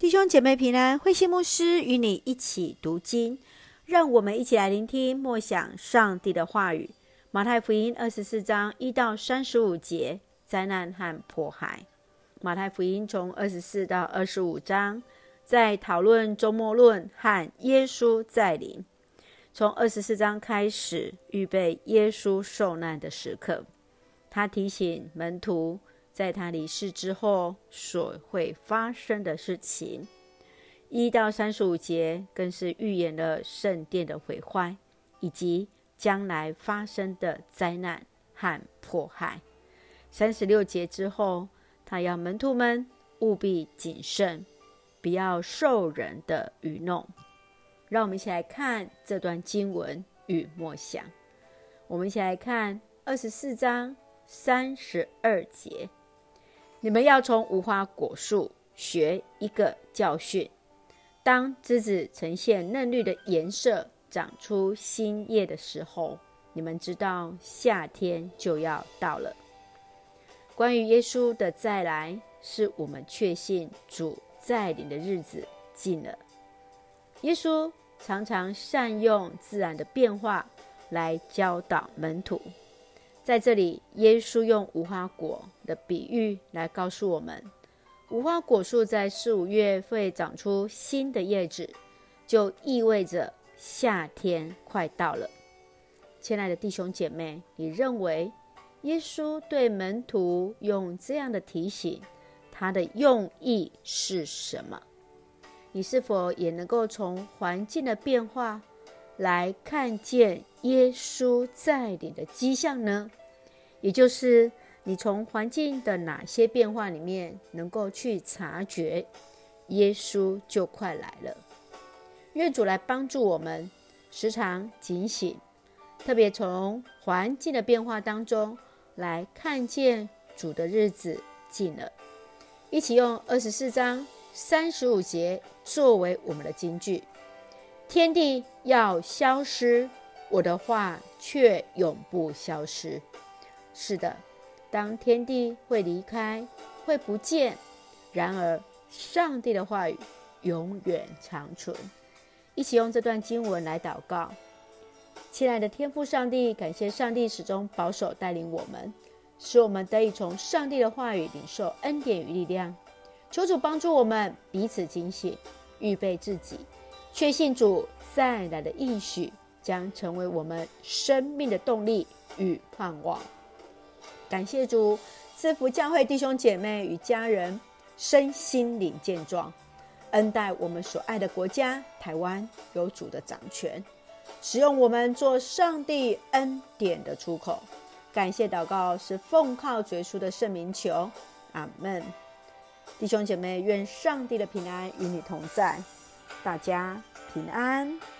弟兄姐妹平安，慧馨牧师与你一起读经，让我们一起来聆听默想上帝的话语。马太福音二十四章一到三十五节，灾难和迫害。马太福音从二十四到二十五章，在讨论终末论和耶稣再临。从二十四章开始，预备耶稣受难的时刻，他提醒门徒。在他离世之后所会发生的事情，一到三十五节更是预言了圣殿的毁坏，以及将来发生的灾难和迫害。三十六节之后，他要门徒们务必谨慎，不要受人的愚弄。让我们一起来看这段经文与默想。我们一起来看二十四章三十二节。你们要从无花果树学一个教训：当枝子呈现嫩绿的颜色，长出新叶的时候，你们知道夏天就要到了。关于耶稣的再来，是我们确信主再临的日子近了。耶稣常常善用自然的变化来教导门徒。在这里，耶稣用无花果的比喻来告诉我们：无花果树在四五月会长出新的叶子，就意味着夏天快到了。亲爱的弟兄姐妹，你认为耶稣对门徒用这样的提醒，他的用意是什么？你是否也能够从环境的变化来看见耶稣在你的迹象呢？也就是你从环境的哪些变化里面，能够去察觉耶稣就快来了。愿主来帮助我们，时常警醒，特别从环境的变化当中来看见主的日子近了。一起用二十四章三十五节作为我们的金句：天地要消失，我的话却永不消失。是的，当天地会离开，会不见，然而上帝的话语永远长存。一起用这段经文来祷告，亲爱的天父上帝，感谢上帝始终保守带领我们，使我们得以从上帝的话语领受恩典与力量。求主帮助我们彼此警醒，预备自己，确信主再来的应许将成为我们生命的动力与盼望。感谢主赐福教会弟兄姐妹与家人身心灵健壮，恩待我们所爱的国家台湾有主的掌权，使用我们做上帝恩典的出口。感谢祷告是奉靠主耶稣的圣名求，阿门。弟兄姐妹，愿上帝的平安与你同在，大家平安。